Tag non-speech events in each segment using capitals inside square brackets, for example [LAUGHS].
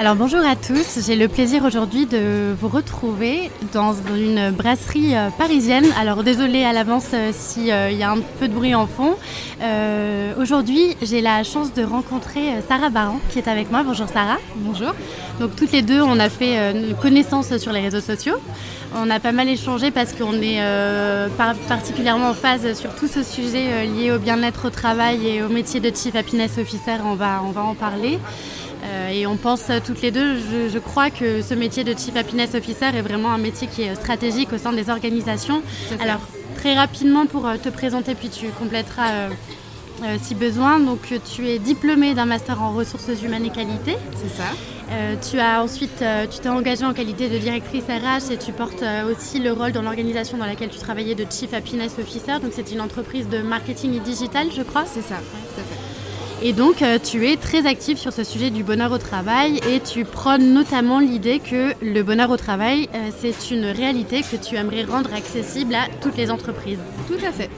alors bonjour à tous, j'ai le plaisir aujourd'hui de vous retrouver dans une brasserie euh, parisienne. Alors désolé à l'avance euh, s'il y a un peu de bruit en fond. Euh, aujourd'hui j'ai la chance de rencontrer Sarah Baran qui est avec moi. Bonjour Sarah. Bonjour. Donc toutes les deux on a fait connaissance sur les réseaux sociaux. On a pas mal échangé parce qu'on est particulièrement en phase sur tout ce sujet lié au bien-être au travail et au métier de Chief Happiness Officer. On va, on va en parler. Euh, et on pense toutes les deux, je, crois que ce métier de Chief Happiness Officer est vraiment un métier qui est stratégique au sein des organisations. Alors, très rapidement pour euh, te présenter, puis tu compléteras euh, si besoin. Donc, tu es diplômée d'un master en ressources humaines et qualité. C'est ça. tu as ensuite, tu t'es engagée en qualité de directrice RH et tu portes aussi le rôle dans l'organisation dans laquelle tu travaillais de Chief Happiness Officer. Donc, c'est une entreprise de marketing et digital, je crois. C'est ça, tout à fait. Et donc, euh, tu es très active sur ce sujet du bonheur au travail et tu prônes notamment l'idée que le bonheur au travail, euh, c'est une réalité que tu aimerais rendre accessible à toutes les entreprises. Tout à fait.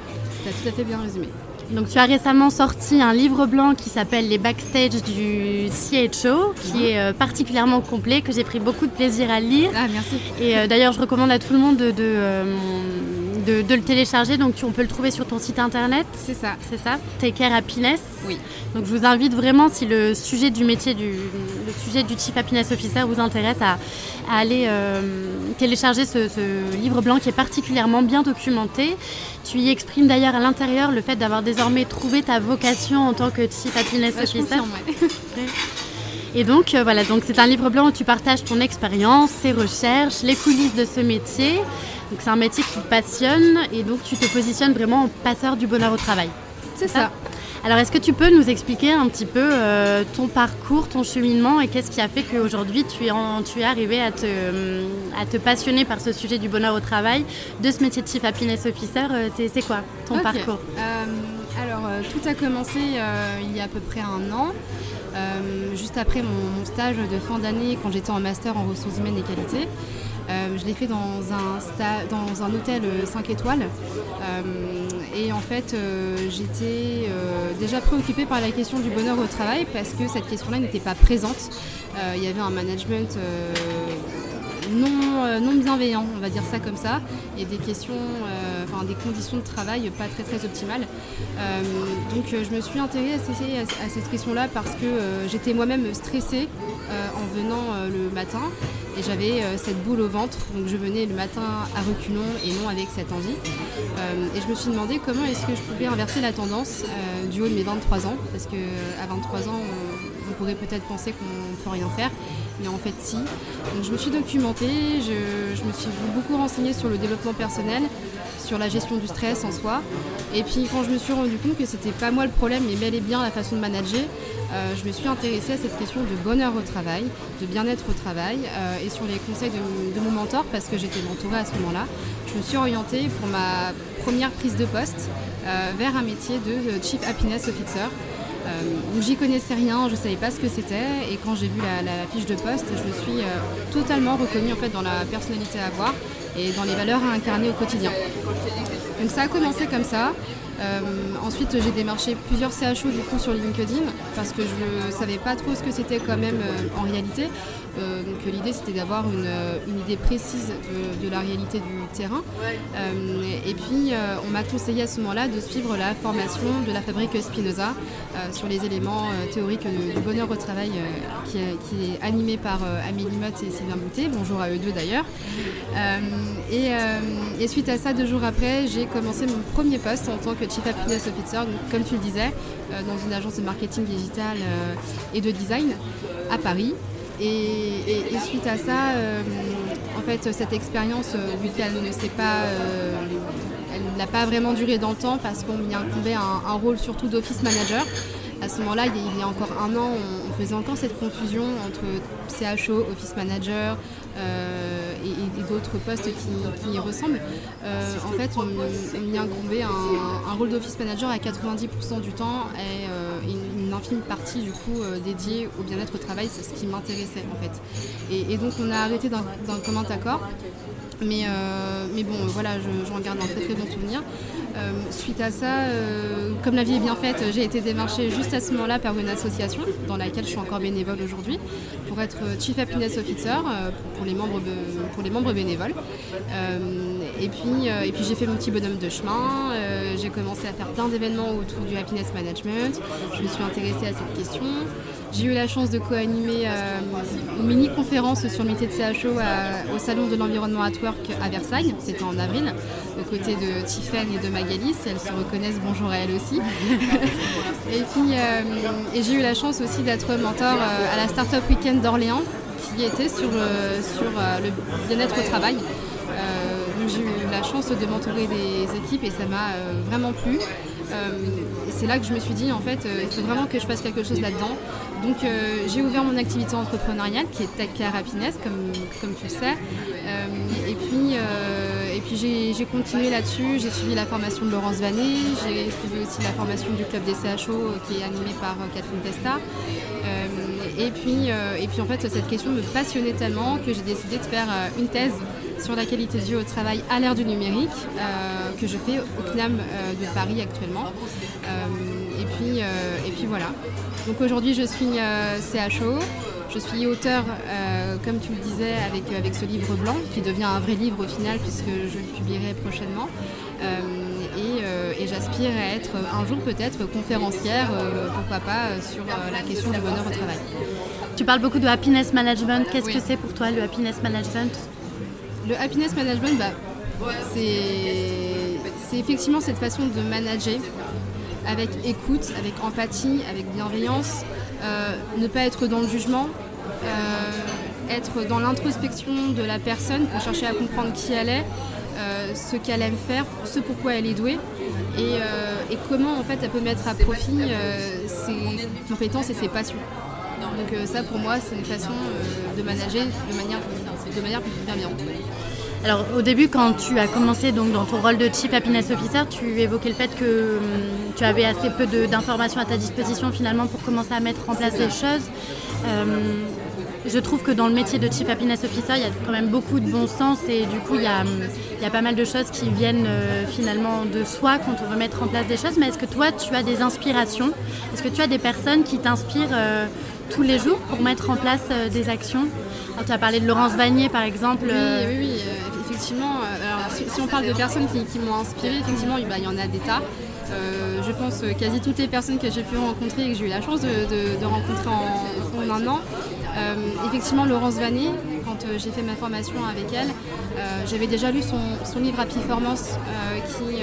Tu as tout à fait bien résumé. Donc, tu as récemment sorti un livre blanc qui s'appelle Les backstage du CHO, qui est euh, particulièrement complet, que j'ai pris beaucoup de plaisir à lire. Ah, merci. Et d'ailleurs, je recommande à tout le monde de, de, le télécharger. Donc, tu, on peut le trouver sur ton site internet. C'est ça. C'est ça. Take Care Happiness. Oui. Donc, je vous invite vraiment, si le sujet du métier, du, le sujet du Chief Happiness Officer vous intéresse, à, aller euh, télécharger ce, livre blanc qui est particulièrement bien documenté. Tu y exprimes d'ailleurs à l'intérieur le fait d'avoir désormais trouvé ta vocation en tant que Chief Happiness Officer. [LAUGHS] Et donc euh, voilà, donc c'est un livre blanc où tu partages ton expérience, tes recherches, les coulisses de ce métier. Donc c'est un métier qui te passionne et donc tu te positionnes vraiment en passeur du bonheur au travail. C'est ça. Alors est-ce que tu peux nous expliquer un petit peu euh, ton parcours, ton cheminement et qu'est-ce qui a fait qu'aujourd'hui tu es, tu es arrivé à te, euh, à te passionner par ce sujet du bonheur au travail, de ce métier de Chief Happiness Officer euh, C'est quoi ton parcours? Alors tout a commencé il y a à peu près un an. Juste après mon, stage de fin d'année quand j'étais en master en ressources humaines et qualité. Euh, je l'ai fait dans un, hôtel 5 euh, étoiles. Euh, et en fait, j'étais déjà préoccupée par la question du bonheur au travail parce que cette question-là n'était pas présente. Il y avait un management non bienveillant, on va dire ça comme ça, et des questions, enfin des conditions de travail pas très très optimales. donc je me suis intéressée à, cette question-là parce que j'étais moi-même stressée en venant le matin et j'avais euh, cette boule au ventre, donc je venais le matin à reculons et non avec cette envie. Euh, et je me suis demandé comment est-ce que je pouvais inverser la tendance euh, du haut de mes 23 ans, parce qu'à 23 ans, on, pourrait peut-être penser qu'on ne peut rien faire, mais en fait si. Donc je me suis documentée, je, me suis beaucoup renseignée sur le développement personnel, sur la gestion du stress en soi. Et puis quand je me suis rendu compte que c'était pas moi le problème, mais bel et bien la façon de manager, euh, je me suis intéressée à cette question de bonheur au travail, de bien-être au travail euh, et sur les conseils de, mon mentor parce que j'étais mentorée à ce moment-là. Je me suis orientée pour ma première prise de poste euh, vers un métier de Chief Happiness Officer. donc j'y connaissais rien, je ne savais pas ce que c'était et quand j'ai vu la, fiche de poste, je me suis totalement reconnue en fait dans la personnalité à avoir et dans les valeurs à incarner au quotidien. Donc ça a commencé comme ça. Euh, ensuite, j'ai démarché plusieurs CHO du coup sur LinkedIn parce que je ne savais pas trop ce que c'était quand même euh, en réalité. Donc l'idée c'était d'avoir une, idée précise de, la réalité du terrain. et puis on m'a conseillé à ce moment-là de suivre la formation de la fabrique Spinoza sur les éléments théoriques du bonheur au travail qui, est animé par Amélie Mott et Sylvain Boutet. Bonjour à eux deux d'ailleurs. Et, et, suite à ça, deux jours après, j'ai commencé mon premier poste en tant que Chief Happiness Officer, donc, comme tu le disais, dans une agence de marketing digital et de design à Paris. Et, suite à ça, euh, en fait, cette expérience, euh, vu qu'elle ne s'est pas, euh, elle n'a pas vraiment duré dans le temps parce qu'on y incombait un, rôle surtout d'office manager. À ce moment-là, il y a encore un an, on, faisait encore cette confusion entre CHO, office manager, et, d'autres postes qui, y ressemblent. en fait, on, on y incombait un, un rôle d'office manager à 90% du temps et, une infime partie du coup euh, dédiée au bien-être au travail, c'est ce qui m'intéressait en fait. Et, donc on a arrêté d'un commun accord. Mais, euh, mais bon, voilà, j'en garde un très très bon souvenir. Euh, suite à ça, comme la vie est bien faite, j'ai été démarchée juste à ce moment-là par une association dans laquelle je suis encore bénévole aujourd'hui pour être Chief Happiness Officer pour, les membres, pour les membres bénévoles. Et puis, et puis j'ai fait mon petit bonhomme de chemin. j'ai commencé à faire plein d'événements autour du happiness management. Je me suis intéressée à cette question. J'ai eu la chance de co-animer euh, une mini-conférence sur le métier de CHO au Salon de l'Environnement at Work à Versailles. C'était en avril, aux côtés de Tiffen et de Magalis. Elles se reconnaissent, bonjour à elles aussi. [LAUGHS] et puis, euh, et j'ai eu la chance aussi d'être mentor euh, à la Startup Weekend d'Orléans, qui était sur, sur le bien-être au travail. J'ai eu la chance de mentorer des équipes et ça m'a vraiment plu. Euh, c'est là que je me suis dit, en fait, euh, il faut vraiment que je fasse quelque chose là-dedans. Donc euh, j'ai ouvert mon activité entrepreneuriale qui est Care Happiness, comme, comme tu le sais. et puis, puis j'ai continué là-dessus. J'ai suivi la formation de Laurence Vanet. J'ai suivi aussi la formation du club des CHO qui est animé par Catherine Testa. et, puis, et puis en fait, cette question me passionnait tellement que j'ai décidé de faire une thèse sur la qualité de vie au travail à l'ère du numérique euh, que je fais au CNAM euh, de Paris actuellement. Euh, et, puis, et puis voilà. Donc aujourd'hui je suis CHO. Je suis auteur, comme tu le disais, avec, avec ce livre blanc, qui devient un vrai livre au final, puisque je le publierai prochainement. et, j'aspire à être un jour peut-être conférencière, pourquoi pas, sur la question du bonheur au travail. Tu parles beaucoup de happiness management. Qu'est-ce que c'est pour toi le happiness management? Le happiness management, bah, c'est effectivement cette façon de manager avec écoute, avec empathie, avec bienveillance, euh, ne pas être dans le jugement, euh, être dans l'introspection de la personne pour chercher à comprendre qui elle est, euh, ce qu'elle aime faire, ce pourquoi elle est douée et, et, comment en fait elle peut mettre à profit ses compétences et ses passions. Donc ça pour moi c'est une façon de manager de manière de manière bienveillante. Alors au début, quand tu as commencé donc, dans ton rôle de Chief Happiness Officer, tu évoquais le fait que hum, tu avais assez peu d'informations à ta disposition finalement pour commencer à mettre en place des choses. Hum, je trouve que dans le métier de Chief Happiness Officer, il y a quand même beaucoup de bon sens et du coup, il y a, hum, il y a pas mal de choses qui viennent euh, finalement de soi quand on veut mettre en place des choses. Mais est-ce que toi, tu as des inspirations? Est-ce que tu as des personnes qui t'inspirent euh, tous les jours pour mettre en place euh, des actions tu as parlé de Laurence Vanier par exemple. Oui, oui, oui effectivement, euh, si, on parle de personnes qui, m'ont inspiré, effectivement, bah, il y en a des tas. Euh, je pense quasi toutes les personnes que j'ai pu rencontrer et que j'ai eu la chance de, rencontrer en, un an. Euh, effectivement, Laurence Vanet, quand j'ai fait ma formation avec elle, j'avais déjà lu son, livre à Performance qui,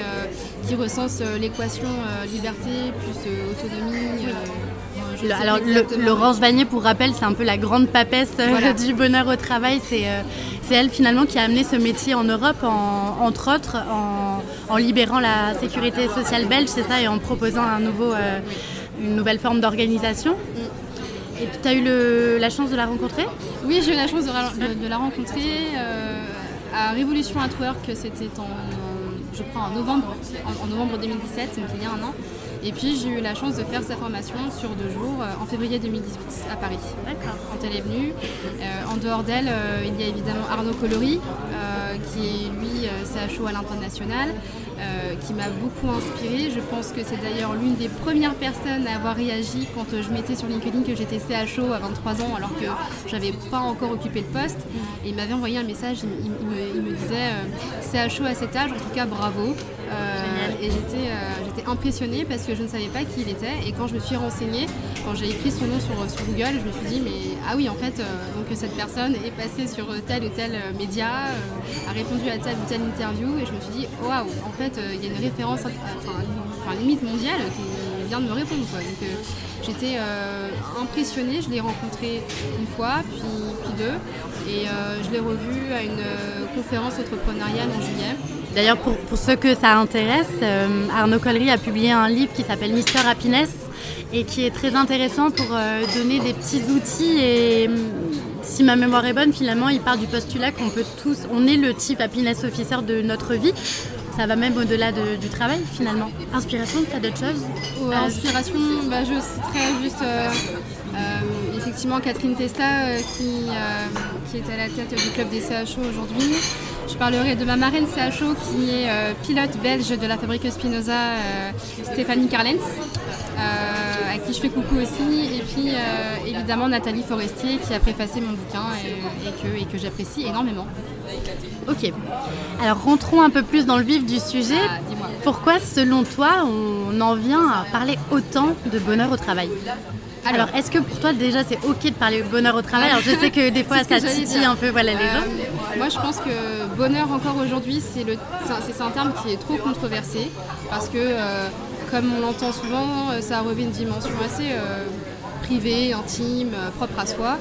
qui recense l'équation liberté plus autonomie alors, Laurence Vanier, pour rappel, c'est un peu la grande papesse euh, [LAUGHS] du bonheur au travail. Euh, c'est elle finalement qui a amené ce métier en Europe, entre autres, en, libérant la sécurité sociale belge, c'est ça, et en proposant un nouveau, euh, une nouvelle forme d'organisation. Et tu as eu la chance de la rencontrer? Oui, j'ai eu la chance de, la rencontrer à Révolution at Work, c'était en, je crois, en novembre, en, en novembre 2017, donc il y a un an. Et puis j'ai eu la chance de faire sa formation sur deux jours euh, en février 2018 à Paris. D'accord. Quand elle est venue. Euh, en dehors d'elle, euh, il y a évidemment Arnaud Colori, qui est lui CHO à l'international. qui m'a beaucoup inspirée. Je pense que c'est d'ailleurs l'une des premières personnes à avoir réagi quand je mettais sur LinkedIn que j'étais CHO à 23 ans alors que j'avais pas encore occupé le poste. Et il m'avait envoyé un message, il, me, disait CHO à cet âge, en tout cas bravo. Et j'étais j'étais impressionnée parce que je ne savais pas qui il était. Et quand je me suis renseignée, quand j'ai écrit son nom sur, Google, je me suis dit, mais ah oui, en fait, donc cette personne est passée sur tel ou tel média, a répondu à telle ou telle interview. Et je me suis dit, waouh, en fait, il y a une référence, enfin, limite mondiale qui vient de me répondre. Donc j'étais impressionnée. Je l'ai rencontré une fois, puis, puis deux. Et je l'ai revu à une conférence entrepreneuriale en juillet. D'ailleurs, pour, ceux que ça intéresse, Arnaud Collery a publié un livre qui s'appelle Mister Happiness et qui est très intéressant pour donner des petits outils et si ma mémoire est bonne, finalement, il part du postulat qu'on peut tous, on est le type happiness officer de notre vie. Ça va même au-delà du travail, finalement. Inspiration, tu as d'autres choses Inspiration, bah, je citerai juste euh, euh, effectivement Catherine Testa euh, qui est à la tête du club des CHO aujourd'hui. Je parlerai de ma marraine CHO qui est pilote belge de la fabrique Spinoza, Stéphanie Carlens à qui je fais coucou aussi. Et puis euh, évidemment Nathalie Forestier qui a préfacé mon bouquin et, que, j'apprécie énormément. Ok. Alors rentrons un peu plus dans le vif du sujet. Ah, Pourquoi selon toi on en vient à parler autant de bonheur au travail? Alors, est-ce que pour toi déjà c'est ok de parler bonheur au travail? Alors je sais que des fois ça titille un peu voilà, les gens. Euh, moi je pense que bonheur encore aujourd'hui c'est, le, c'est, un terme qui est trop controversé parce que euh, comme on l'entend souvent, euh, ça revêt une dimension assez euh, privée, intime, propre à soi.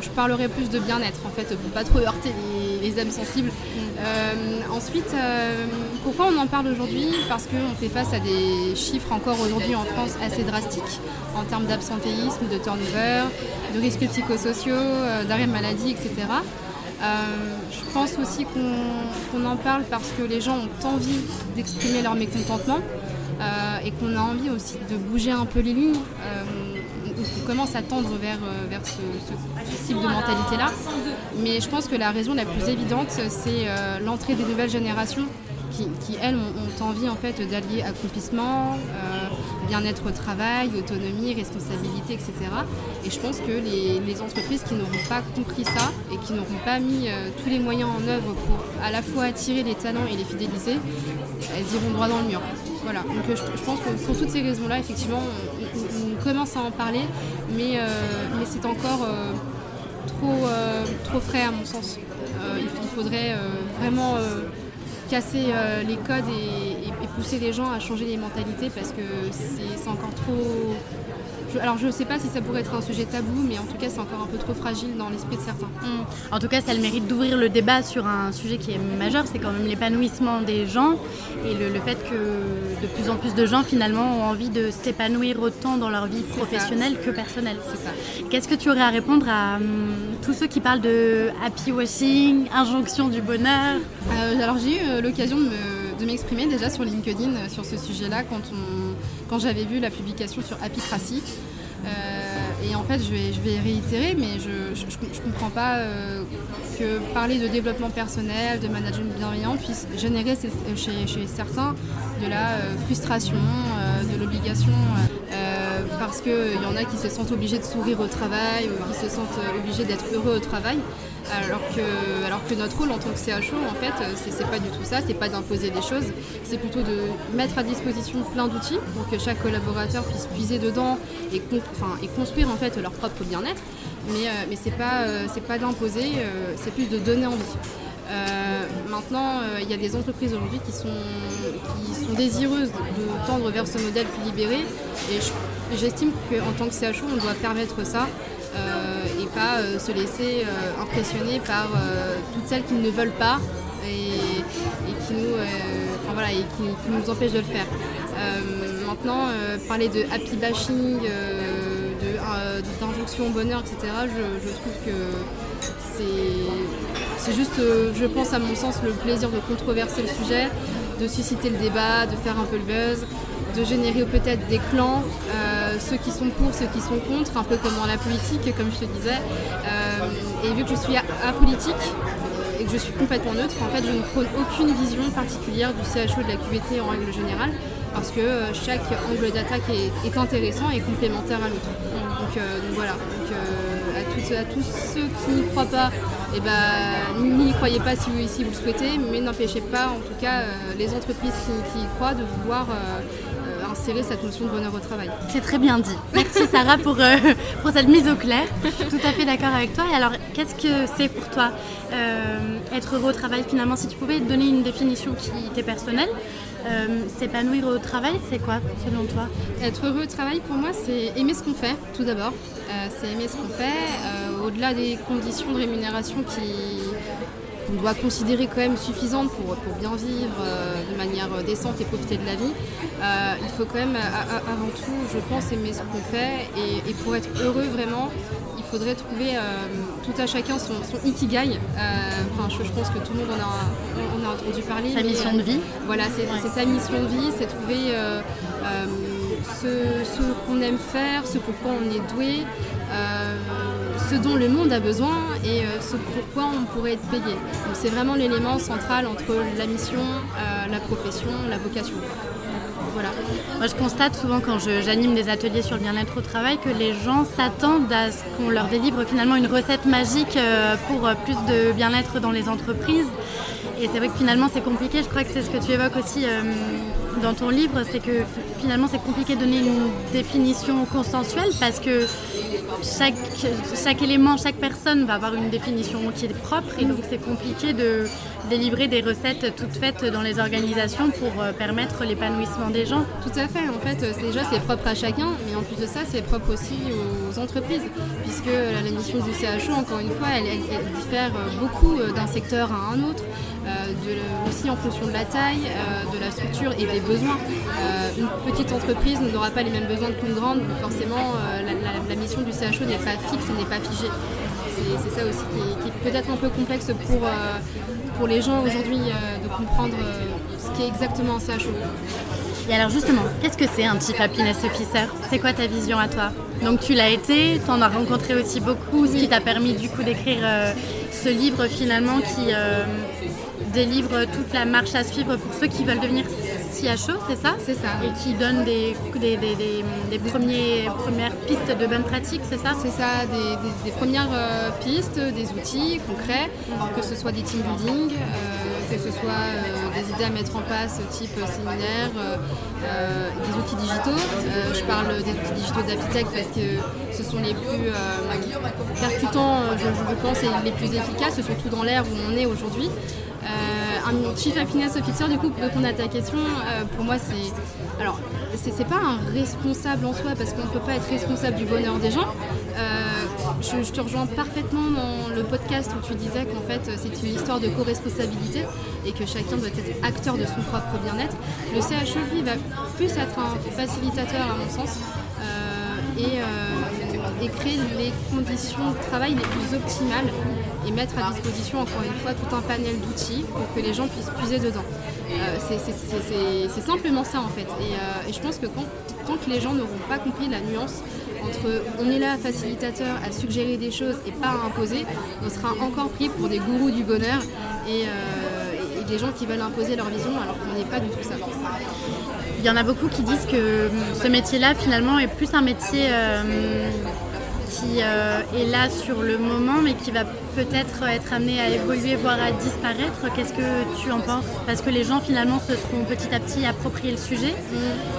je parlerai plus de bien-être en fait, pour pas trop heurter les, âmes sensibles. ensuite, pourquoi on en parle aujourd'hui? Parce qu'on fait face à des chiffres encore aujourd'hui en France assez drastiques en termes d'absentéisme, de turnover, de risques psychosociaux, d'arrêt de maladie, etc. je pense aussi qu'on en parle parce que les gens ont envie d'exprimer leur mécontentement. Euh, et qu'on a envie aussi de bouger un peu les lignes. Euh, commence à tendre vers, euh, vers ce, type de mentalité-là. Mais je pense que la raison la plus évidente, c'est l'entrée des nouvelles générations qui, elles, ont, envie en fait d'allier accomplissement, bien-être au travail, autonomie, responsabilité, etc. Et je pense que les entreprises qui n'auront pas compris ça et qui n'auront pas mis tous les moyens en œuvre pour à la fois attirer les talents et les fidéliser, elles iront droit dans le mur. Voilà, donc euh, je, pense que pour toutes ces raisons-là, effectivement, on, commence à en parler, mais, euh, mais c'est encore euh, trop, trop frais à mon sens. il, faudrait vraiment casser les codes et, pousser les gens à changer les mentalités parce que c'est encore trop alors je ne sais pas si ça pourrait être un sujet tabou, mais en tout cas c'est encore un peu trop fragile dans l'esprit de certains. En tout cas, ça a le mérite d'ouvrir le débat sur un sujet qui est majeur, c'est quand même l'épanouissement des gens et le, fait que de plus en plus de gens finalement ont envie de s'épanouir autant dans leur vie professionnelle que personnelle. C'est ça. Qu'est-ce que tu aurais à répondre à hum, tous ceux qui parlent de happy washing, injonction du bonheur? Euh, Alors j'ai eu euh, l'occasion de m'exprimer déjà sur LinkedIn euh, sur ce sujet-là quand, quand j'avais vu la publication sur Happycracy. Euh, et en fait, je vais, réitérer, mais je ne comprends pas euh, que parler de développement personnel, de management bienveillant puisse générer chez, chez certains de la frustration, de l'obligation parce qu'il y en a qui se sentent obligés de sourire au travail ou qui se sentent obligés d'être heureux au travail. Alors que, notre rôle en tant que CHO, en fait, c'est pas du tout ça, c'est pas d'imposer des choses, c'est plutôt de mettre à disposition plein d'outils pour que chaque collaborateur puisse puiser dedans et, construire en fait leur propre bien-être. Mais, euh, mais c'est pas, euh, d'imposer, euh, c'est plus de donner envie. maintenant, il y a des entreprises aujourd'hui qui sont, désireuses de tendre vers ce modèle plus libéré et j'estime qu'en tant que CHO, on doit permettre ça euh, et pas euh, se laisser euh, impressionner par toutes celles qui ne veulent pas et, qui, nous, empêchent de le faire. maintenant, parler de happy bashing, d'injonction au bonheur, etc., je, trouve que c'est juste, je pense à mon sens, le plaisir de controverser le sujet, de susciter le débat, de faire un peu le buzz, de générer peut-être des clans, ceux qui sont pour, ceux qui sont contre, un peu comme dans la politique, comme je te disais. Euh, et vu que je suis apolitique, et que je suis complètement neutre, en fait, je ne prône aucune vision particulière du CHO de la QVT en règle générale, parce que chaque angle d'attaque est, intéressant et complémentaire à l'autre. Donc, voilà. À, tous ceux qui n'y croient pas, eh ben, n'y croyez pas si vous, si vous le souhaitez, mais n'empêchez pas, en tout cas, les entreprises qui, y croient de vouloir insérer cette notion de bonheur au travail. C'est très bien dit. Merci Sarah pour, euh, pour cette mise au clair. Je suis tout à fait d'accord avec toi. Et alors, qu'est-ce que c'est pour toi euh, être heureux au travail finalement? Si tu pouvais donner une définition qui t'est personnelle, euh, s'épanouir au travail, c'est quoi selon toi? Être heureux au travail, pour moi, c'est aimer ce qu'on fait, tout d'abord. c'est aimer ce qu'on fait, au-delà des conditions de rémunération qui, qu'on doit considérer quand même suffisante pour, pour bien vivre euh, de manière décente et profiter de la vie, euh, il faut quand même avant tout, je pense, aimer ce qu'on fait et, pour être heureux vraiment, il faudrait trouver euh, tout à chacun son, ikigai. Enfin, je, pense que tout le monde en a, on a entendu parler. Sa mission de vie. Voilà, c'est sa mission de vie, c'est trouver ce, ce qu'on aime faire, ce pourquoi on est doué ce dont le monde a besoin et euh, ce pourquoi on pourrait être payé. C'est vraiment l'élément central entre la mission, euh, la profession, la vocation. Voilà. Moi, je constate souvent quand j'anime des ateliers sur le bien-être au travail que les gens s'attendent à ce qu'on leur délivre finalement une recette magique euh, pour plus de bien-être dans les entreprises. Et c'est vrai que finalement c'est compliqué, je crois que c'est ce que tu évoques aussi dans ton livre, c'est que finalement c'est compliqué de donner une définition consensuelle parce que chaque, élément, chaque personne va avoir une définition qui est propre et donc c'est compliqué de délivrer des recettes toutes faites dans les organisations pour euh, permettre l'épanouissement des gens. Tout à fait, en fait euh, déjà c'est propre à chacun mais en plus de ça c'est propre aussi aux entreprises puisque la mission du CHO encore une fois elle, diffère beaucoup euh, d'un secteur à un autre. aussi en fonction de la taille, de la structure et des besoins. une petite entreprise n'aura pas les mêmes besoins qu'une grande, donc forcément la, mission du CHO n'est pas fixe n'est pas figée. C'est ça aussi qui est, peut-être un peu complexe pour, pour les gens aujourd'hui euh, de comprendre euh, ce qu'est exactement un CHO. Et alors justement, qu'est-ce que c'est un Chief Happiness Officer? C'est quoi ta vision à toi? Donc tu l'as été, tu en as rencontré aussi beaucoup, ce qui t'a permis du coup d'écrire euh, ce livre finalement qui délivre toute la marche à suivre pour ceux qui veulent devenir CHO, c'est ça C'est ça. Et qui donne des, des, des, premiers, premières pistes de bonnes pratiques, c'est ça C'est ça, des, premières euh, pistes, des outils concrets, que ce soit des team building, euh, que ce soit euh, des idées à mettre en place type séminaire, des outils digitaux. je parle des outils digitaux d'Apitech parce que ce sont les plus percutants, je, je, pense, et les plus efficaces, surtout dans l'ère où on est aujourd'hui. Euh, un Chief Happiness Officer, du coup, pour répondre à ta question, euh, pour moi, c'est. Alors, c'est pas un responsable en soi, parce qu'on ne peut pas être responsable du bonheur des gens. Euh, je, te rejoins parfaitement dans le podcast où tu disais qu'en fait, c'est une histoire de co-responsabilité et que chacun doit être acteur de son propre bien-être. Le CHE, lui, va plus être un facilitateur, à mon sens. et et créer les conditions de travail les plus optimales et mettre à disposition encore une fois tout un panel d'outils pour que les gens puissent puiser dedans. Euh, c'est simplement ça en fait. Euh, et, je pense que tant que les gens n'auront pas compris la nuance entre on est là facilitateur à suggérer des choses et pas à imposer, on sera encore pris pour des gourous du bonheur et, euh, et des gens qui veulent imposer leur vision alors qu'on n'est pas du tout ça. Il y en a beaucoup qui disent que ce métier-là, finalement, est plus un métier euh, qui euh, est là sur le moment, mais qui va peut-être être amené à évoluer, voire à disparaître. Qu'est-ce que tu en penses? Parce que les gens, finalement, se seront petit à petit appropriés le sujet,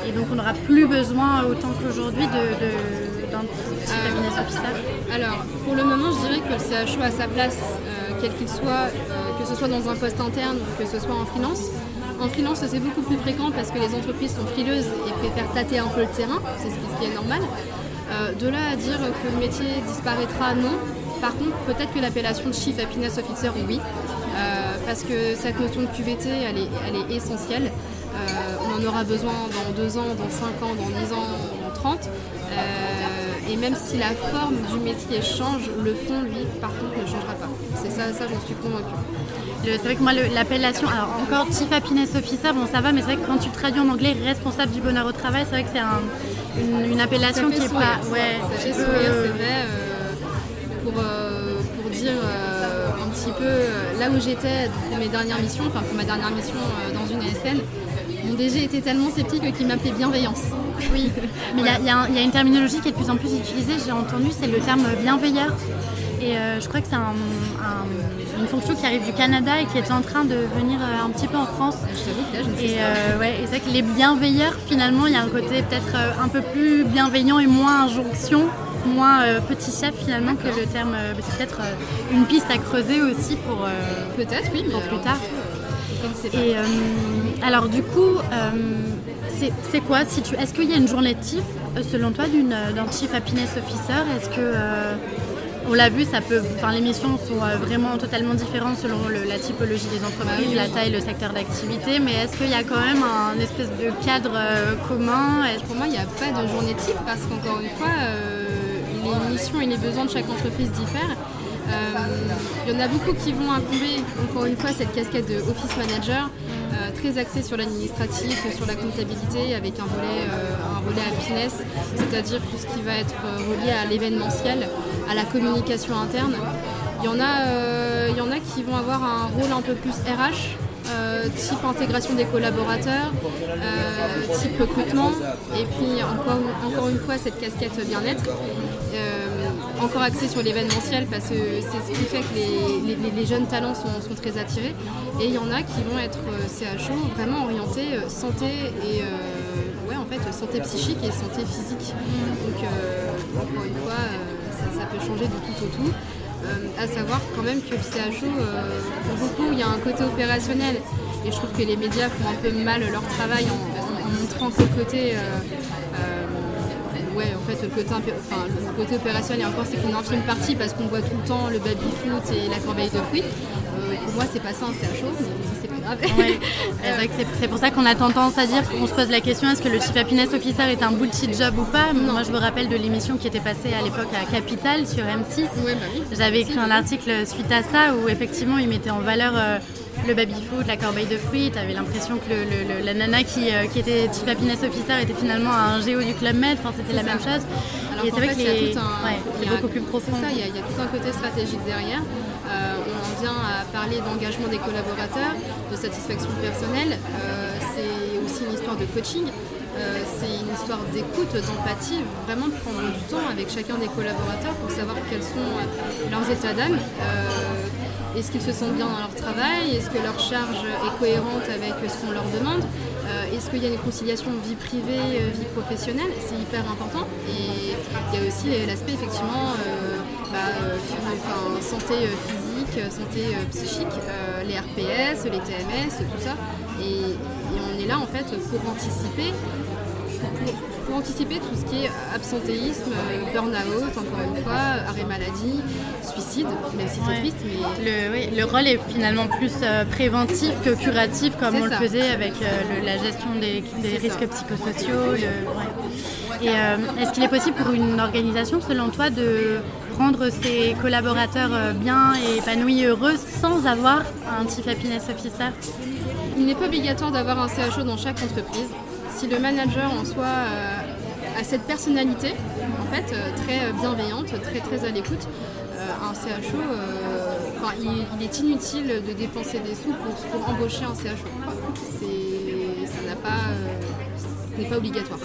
et donc on n'aura plus besoin, autant qu'aujourd'hui, de, d'un cabinet officer. Alors, pour le moment, je dirais que le CHO a sa place, euh, quel qu'il soit, que ce soit dans un poste interne ou que ce soit en finance. En freelance, c'est beaucoup plus fréquent parce que les entreprises sont frileuses et préfèrent tâter un peu le terrain, c'est ce qui est normal. Euh, de là à dire que le métier disparaîtra, non. Par contre, peut-être que l'appellation de Chief Happiness Officer, oui. Euh, parce que cette notion de QVT, elle est, essentielle. Euh, on en aura besoin dans 2 ans, dans 5 ans, dans 10 ans, dans 30. et même si la forme du métier change, le fond, lui, par contre, ne changera pas. C'est ça, ça j'en suis convaincue. C'est vrai que moi, l'appellation, alors encore Chief Happiness Officer, bon ça va, mais c'est vrai que quand tu traduis en anglais responsable du bonheur au travail, c'est vrai que c'est une, appellation qui est pas. Ouais, ça fait sourire, c'est vrai. Euh, pour, euh, pour dire euh, un petit peu là où j'étais pour mes dernières missions, enfin pour ma dernière mission dans une ASN, mon DG était tellement sceptique qu'il m'appelait bienveillance. Oui, mais il y, a une terminologie qui est de plus en plus utilisée, j'ai entendu, c'est le terme bienveilleur. Et je crois que c'est une fonction qui arrive du Canada et qui est en train de venir euh, un petit peu en France. Je là, je et, euh, ouais, c'est vrai que les bienveilleurs, finalement, il y a un côté peut-être un peu plus bienveillant et moins injonction, moins petit chef finalement que le terme. c'est peut-être une piste à creuser aussi pour. peut-être, oui, pour plus tard. Et alors du coup, c'est quoi si tu, Est-ce qu'il y a une journée type selon toi d'un chief happiness officer? Est-ce que on l'a vu, ça peut, enfin, les missions sont euh, vraiment totalement différentes selon la typologie des entreprises, la taille, le secteur d'activité, mais est-ce qu'il y a quand même un espèce de cadre euh, commun? Pour moi, il n'y a pas de journée type parce qu'encore une fois, euh, les missions et les besoins de chaque entreprise diffèrent. Il y en a beaucoup qui vont incomber, encore une fois, cette casquette de office manager, très axée sur l'administratif, sur la comptabilité, avec un volet, un volet happiness, c'est-à-dire tout ce qui va être relié à l'événementiel, à la communication interne. Il y, en a, euh, y en a qui vont avoir un rôle un peu plus RH, euh, type intégration des collaborateurs, euh, type recrutement, et puis encore, une fois cette casquette bien-être, encore axée sur l'événementiel parce que c'est ce qui fait que les, jeunes talents sont, très attirés. Et il y en a qui vont être CHO vraiment orientés santé et ouais, en fait, santé psychique et santé physique. Donc encore une fois, ça, peut changer de tout au tout. Euh, à savoir quand même que le CHO, euh, pour beaucoup, il y a un côté opérationnel. Et je trouve que les médias font un peu mal leur travail en, montrant ce côté. Euh, ouais, en fait, le côté, opérationnel, et encore, c'est qu'une infime partie parce qu'on voit tout le temps le baby-foot et la corbeille de fruits. pour moi, c'est pas ça un CHO, [LAUGHS] c'est pour ça qu'on a tendance à dire qu'on se pose la question est-ce que le Chief Happiness Officer est un bullshit job ou pas? Moi, je me rappelle de l'émission qui était passée à l'époque à Capital sur M6. Bah J'avais écrit un article suite à ça où effectivement il mettait en valeur. Euh, le baby-food, la corbeille de fruits, tu avais l'impression que la nana qui, euh, qui, était Chief Happiness Officer était finalement un géo du Club Med, enfin, c'était la même chose. Alors et c'est vrai qu'il y a beaucoup plus profond. il y, a, tout un côté stratégique derrière. Euh, on vient à parler d'engagement des collaborateurs, de satisfaction personnelle. Euh, c'est aussi une histoire de coaching. Euh, c'est une histoire d'écoute, d'empathie, vraiment prendre du temps avec chacun des collaborateurs pour savoir quels sont leurs états d'âme. Est-ce qu'ils se sentent bien dans leur travail? Est-ce que leur charge est cohérente avec ce qu'on leur demande? Est-ce qu'il y a une conciliation vie privée, vie professionnelle? C'est hyper important. Et il y a aussi l'aspect effectivement bah, euh, santé euh, physique, euh, santé psychique, les RPS, les TMS, tout ça. Et, on est là en fait pour anticiper pour, anticiper tout ce qui est absentéisme, burn-out, encore une fois, arrêt maladie, suicide, même si c'est triste. Mais... Le, le, rôle est finalement plus préventif que curatif, comme on le faisait avec la gestion des, risques psychosociaux. Et est-ce qu'il est possible pour une organisation, selon toi, de rendre ses collaborateurs euh, bien et épanouis, heureux, sans avoir un Chief Happiness Officer? Il n'est pas obligatoire d'avoir un CHO dans chaque entreprise. Si le manager en soi euh, a cette personnalité, en fait, euh, très bienveillante, très très à l'écoute, un CHO, il, est inutile de dépenser des sous pour, embaucher un CHO. Ça n'a pas n'est pas obligatoire.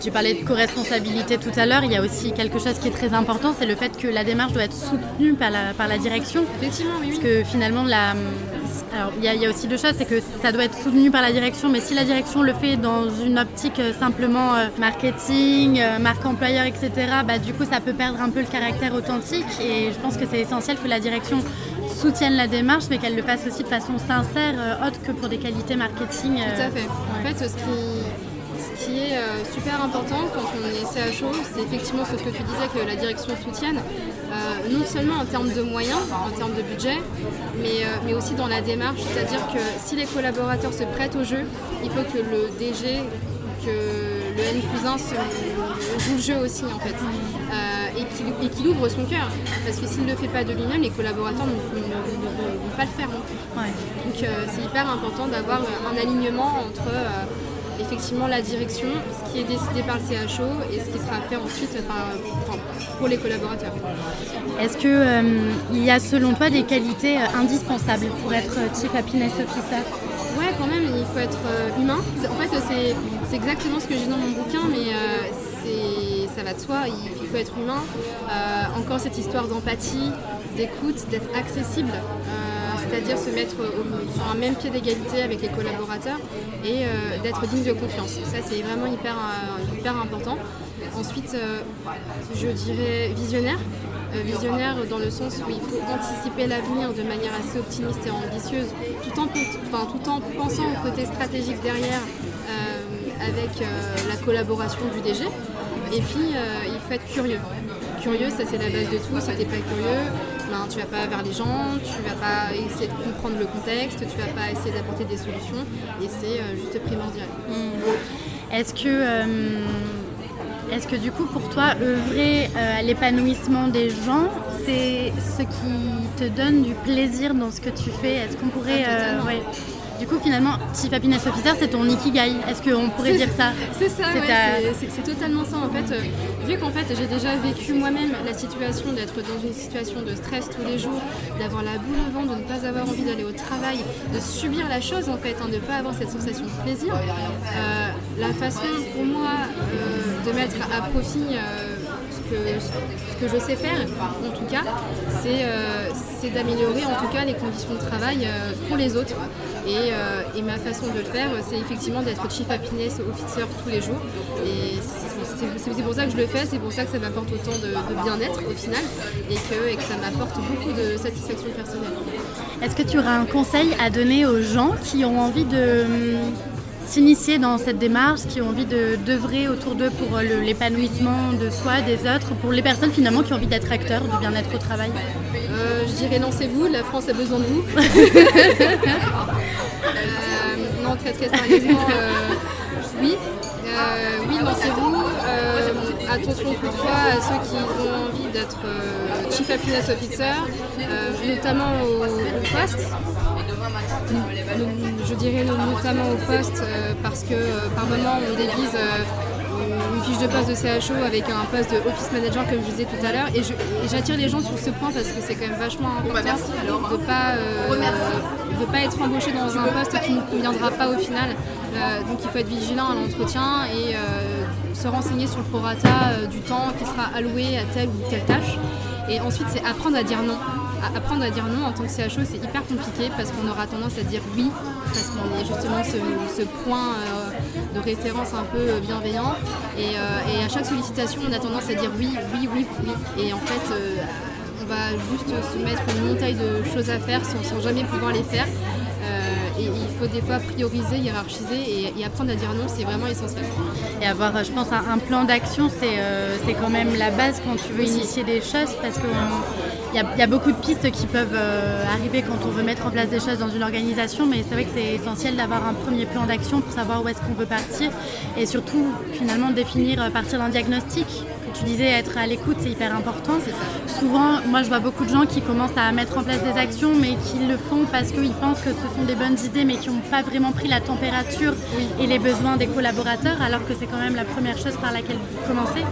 Tu parlais de co-responsabilité tout à l'heure, il y a aussi quelque chose qui est très important, c'est le fait que la démarche doit être soutenue par la, par la direction. Effectivement, oui. Parce que finalement, la, alors, il y, a aussi deux choses, c'est que ça doit être soutenu par la direction, mais si la direction le fait dans une optique euh, simplement euh, marketing, euh, marque employeur, etc., bah, du coup, ça peut perdre un peu le caractère authentique. Et je pense que c'est essentiel que la direction soutienne la démarche, mais qu'elle le fasse aussi de façon sincère, autre que pour des qualités marketing. Tout à fait. En fait, ce qui qui est euh, super important quand on est CHO, c'est effectivement ce que tu disais que la direction soutienne, euh, non seulement en termes de moyens, en termes de budget, mais, euh, mais aussi dans la démarche. C'est-à-dire que si les collaborateurs se prêtent au jeu, il faut que le DG, que le N plus 1 joue le jeu aussi en fait. et qu'il ouvre son cœur. Parce que s'il ne le fait pas de lui-même, les collaborateurs ne, vont pas le faire non plus. Donc c'est hyper important d'avoir un alignement entre effectivement la direction, ce qui est décidé par le CHO et ce qui sera fait ensuite pour les collaborateurs. Est-ce qu'il euh, y a selon toi des qualités euh, indispensables pour être Chief Happiness Officer? Ouais, quand même, il faut être euh, humain. En fait, c'est exactement ce que j'ai dans mon bouquin, mais ça va de soi, il faut être humain. encore cette histoire d'empathie, d'écoute, d'être accessible c'est-à-dire se mettre sur un même pied d'égalité avec les collaborateurs et euh, d'être digne de confiance. Ça, c'est vraiment hyper, euh, hyper important. Ensuite, euh, je dirais visionnaire. visionnaire dans le sens où il faut anticiper l'avenir de manière assez optimiste et ambitieuse, tout en, tout en pensant au côté stratégique derrière avec la collaboration du DG. Et puis, il faut être curieux. Curieux, ça c'est la base de tout. Si tu n'es pas curieux, ben, tu vas pas vers les gens, tu vas pas essayer de comprendre le contexte, tu vas pas essayer d'apporter des solutions et c'est euh, juste primordial. Hmm. Est-ce que, euh, est-ce que du coup pour toi, œuvrer euh, à l'épanouissement des gens, c'est ce qui te donne du plaisir dans ce que tu fais? Est-ce qu'on pourrait... Ah, du coup, finalement, Chief Happiness Officer, c'est ton ikigai. Est-ce qu'on pourrait dire ça C'est ça, c'est totalement ça. En fait, euh, vu qu'en fait, j'ai déjà vécu moi-même la situation d'être dans une situation de stress tous les jours, d'avoir la boule au ventre, de ne pas avoir envie d'aller au travail, de subir la chose en fait, hein, de ne pas avoir cette sensation de plaisir. Euh, la façon pour moi euh, de mettre à profit ce que je sais faire, en tout cas, euh, c'est d'améliorer en tout cas les conditions de travail euh, pour les autres. Euh, et, ma façon de le faire, c'est effectivement d'être Chief Happiness Officer tous les jours. Et c'est pour ça que je le fais, c'est pour ça que ça m'apporte autant de, bien-être au final et que, ça m'apporte beaucoup de satisfaction personnelle. Est-ce que tu auras un conseil à donner aux gens qui ont envie de s'initier dans cette démarche, qui ont envie d'œuvrer autour d'eux pour l'épanouissement de soi, des autres, pour les personnes finalement qui ont envie d'être acteurs du bien-être au travail? euh, Je dirais lancez-vous, la France a besoin de vous. [LAUGHS] Euh, non, très très sérieusement, euh, oui. oui, lancez-vous. attention toutefois à ceux qui ont envie d'être Chief Happiness Officer, notamment au, au poste je dirais notamment au poste euh, parce que euh, par moment on déguise euh, fiche de poste de CHO avec un poste de office manager comme je disais tout à l'heure et j'attire les gens sur ce point parce que c'est quand même vachement important de ne pas, pas être embauché dans un poste qui ne conviendra pas au final. donc il faut être vigilant à l'entretien et se renseigner sur le prorata du temps qui sera alloué à telle ou telle tâche. Et ensuite c'est apprendre à dire non apprendre à dire non en tant que CHO, c'est hyper compliqué parce qu'on aura tendance à dire oui, parce qu'on est justement ce, point euh, de référence un peu euh, bienveillant. Euh, et, à chaque sollicitation, on a tendance à dire oui, oui, oui, oui. Et en fait, on va juste se mettre une montagne de choses à faire sans jamais pouvoir les faire et il faut des fois prioriser, hiérarchiser et, apprendre à dire non, c'est vraiment essentiel. Et avoir, je pense, un, plan d'action, euh, c'est quand même la base quand tu veux initier des choses parce qu'il y, a beaucoup de pistes qui peuvent euh, arriver quand on veut mettre en place des choses dans une organisation, mais c'est vrai que c'est essentiel d'avoir un premier plan d'action pour savoir où est-ce qu'on veut partir et surtout finalement définir, euh, partir d'un diagnostic tu disais être à l'écoute, c'est hyper important. Souvent, moi je vois beaucoup de gens qui commencent à mettre en place des actions, mais qui le font parce qu'ils pensent que ce sont des bonnes idées, mais qui n'ont pas vraiment pris la température et les besoins des collaborateurs, alors que c'est quand même la première chose par laquelle commencer.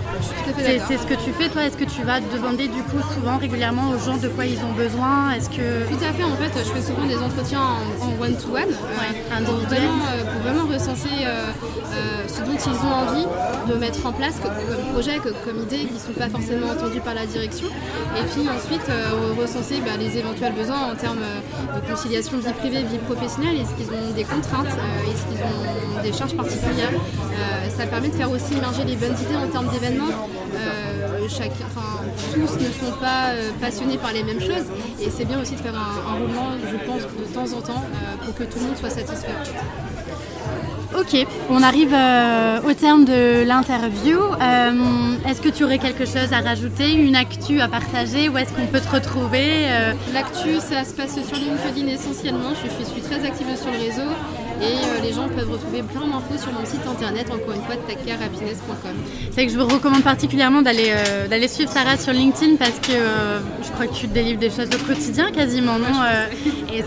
C'est ce que tu fais, toi. Est-ce que tu vas demander du coup souvent, régulièrement aux gens de quoi ils ont besoin? Est-ce que tout à fait. En fait, je fais souvent des entretiens en one-to-one euh, pour, vraiment, recenser euh, euh, ce dont ils ont envie de mettre en place comme, projet, comme idées qui ne sont pas forcément entendues par la direction. Et puis ensuite, euh, recenser bah, les éventuels besoins en termes euh, de conciliation vie privée, vie professionnelle. Est-ce qu'ils ont des contraintes euh, Est-ce qu'ils ont des charges particulières Ça permet de faire aussi émerger les bonnes idées en termes d'événements. tous ne sont pas passionnés par les mêmes choses et c'est bien aussi de faire un, un, roulement, je pense, de temps en temps pour que tout le monde soit satisfait. Ok, on arrive euh, au terme de l'interview. Euh, est-ce que tu aurais quelque chose à rajouter, une actu à partager Où est-ce qu'on peut te retrouver euh? L'actu, ça se passe sur LinkedIn essentiellement. Je, suis très active sur le réseau et les gens peuvent retrouver plein d'infos sur mon site internet, encore une fois, taccarehappiness.com. C'est que je vous recommande particulièrement d'aller d'aller suivre Sarah sur LinkedIn parce que je crois que tu délivres des choses au quotidien quasiment, non Et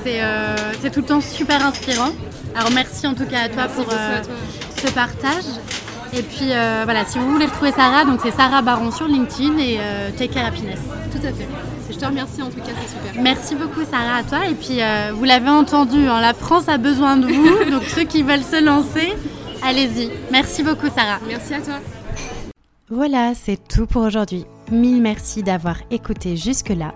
c'est tout le temps super inspirant. Alors merci en tout cas à toi pour euh, ce partage. Et puis euh, voilà, si vous voulez retrouver Sarah, donc c'est Sarah Baron sur LinkedIn et euh, Take Care Happiness. Tout à fait. Je te remercie en tout cas, c'est super. Merci beaucoup Sarah à toi. Et puis euh, vous l'avez entendu, hein, la France a besoin de vous. [LAUGHS] donc ceux qui veulent se lancer, allez-y. Merci beaucoup Sarah. Merci à toi. Voilà, c'est tout pour aujourd'hui. Mille merci d'avoir écouté jusque-là.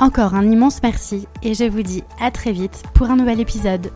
Encore un immense merci et je vous dis à très vite pour un nouvel épisode.